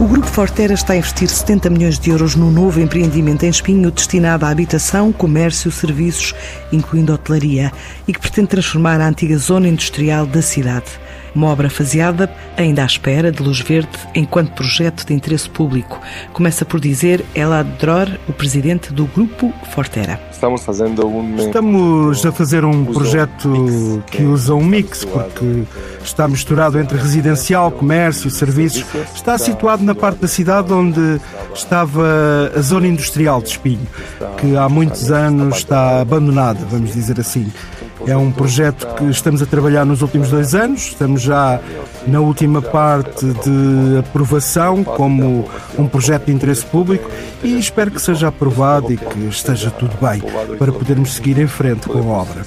o Grupo Fortera está a investir 70 milhões de euros num novo empreendimento em Espinho destinado à habitação, comércio, serviços, incluindo hotelaria, e que pretende transformar a antiga zona industrial da cidade. Uma obra faseada, ainda à espera de luz verde, enquanto projeto de interesse público. Começa por dizer Elad Dror, o presidente do Grupo Fortera. Estamos fazendo um... Estamos a fazer um projeto que usa um mix, porque está misturado entre residencial, comércio, serviços. Está situado na parte da cidade onde estava a zona industrial de Espinho, que há muitos anos está abandonada, vamos dizer assim. É um projeto que estamos a trabalhar nos últimos dois anos, estamos já na última parte de aprovação como um projeto de interesse público e espero que seja aprovado e que esteja tudo bem para podermos seguir em frente com a obra.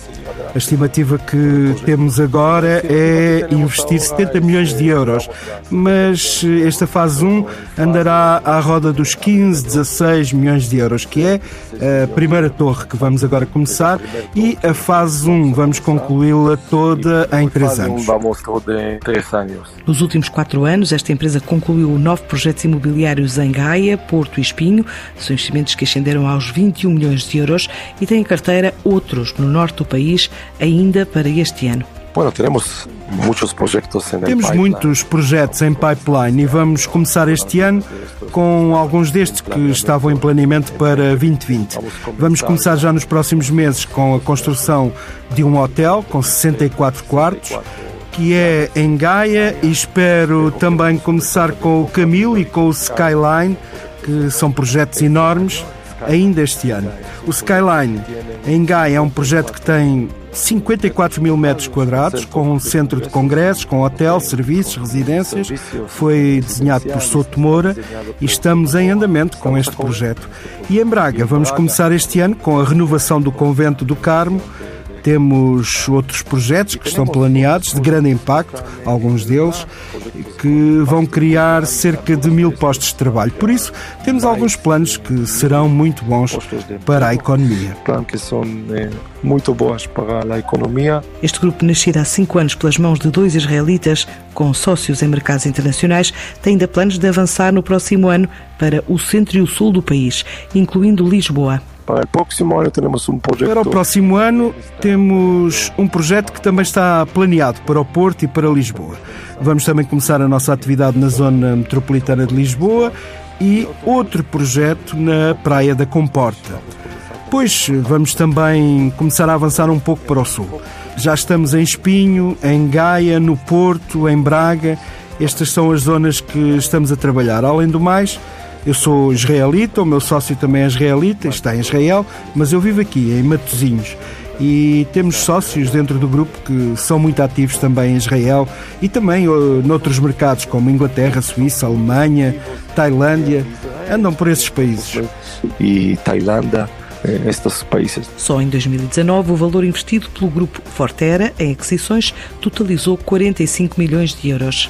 A estimativa que temos agora é investir 70 milhões de euros, mas esta fase 1 andará à roda dos 15, 16 milhões de euros, que é a primeira torre que vamos agora começar e a fase 1 vamos concluí-la toda em 3 anos. Nos últimos 4 anos, esta empresa concluiu nove projetos imobiliários em Gaia, Porto e Espinho, são investimentos que ascenderam aos 21 milhões de euros e tem em carteira outros no norte do país, ainda para este ano. Bueno, temos muitos projetos em Temos muitos projetos em pipeline e vamos começar este ano com alguns destes que estavam em planeamento para 2020. Vamos começar já nos próximos meses com a construção de um hotel com 64 quartos que é em Gaia e espero também começar com o Camilo e com o Skyline, que são projetos enormes ainda este ano. O Skyline em Gaia é um projeto que tem 54 mil metros quadrados, com um centro de congressos, com hotel, serviços, residências. Foi desenhado por Souto Moura e estamos em andamento com este projeto. E em Braga vamos começar este ano com a renovação do Convento do Carmo, temos outros projetos que estão planeados, de grande impacto, alguns deles, que vão criar cerca de mil postos de trabalho. Por isso, temos alguns planos que serão muito bons para a economia. Planos que são eh, muito bons para a economia. Este grupo, nascido há cinco anos pelas mãos de dois israelitas, com sócios em mercados internacionais, tem ainda planos de avançar no próximo ano para o centro e o sul do país, incluindo Lisboa. Para o próximo ano temos um projeto. Para o próximo ano temos um projeto que também está planeado para o Porto e para Lisboa. Vamos também começar a nossa atividade na zona metropolitana de Lisboa e outro projeto na Praia da Comporta. Depois vamos também começar a avançar um pouco para o sul. Já estamos em Espinho, em Gaia, no Porto, em Braga. Estas são as zonas que estamos a trabalhar. Além do mais, eu sou israelita, o meu sócio também é israelita, está em Israel, mas eu vivo aqui, em Matosinhos. E temos sócios dentro do grupo que são muito ativos também em Israel e também uh, noutros mercados como Inglaterra, Suíça, Alemanha, Tailândia, andam por esses países. E Tailândia, eh, estes países. Só em 2019, o valor investido pelo grupo Fortera em aquisições totalizou 45 milhões de euros.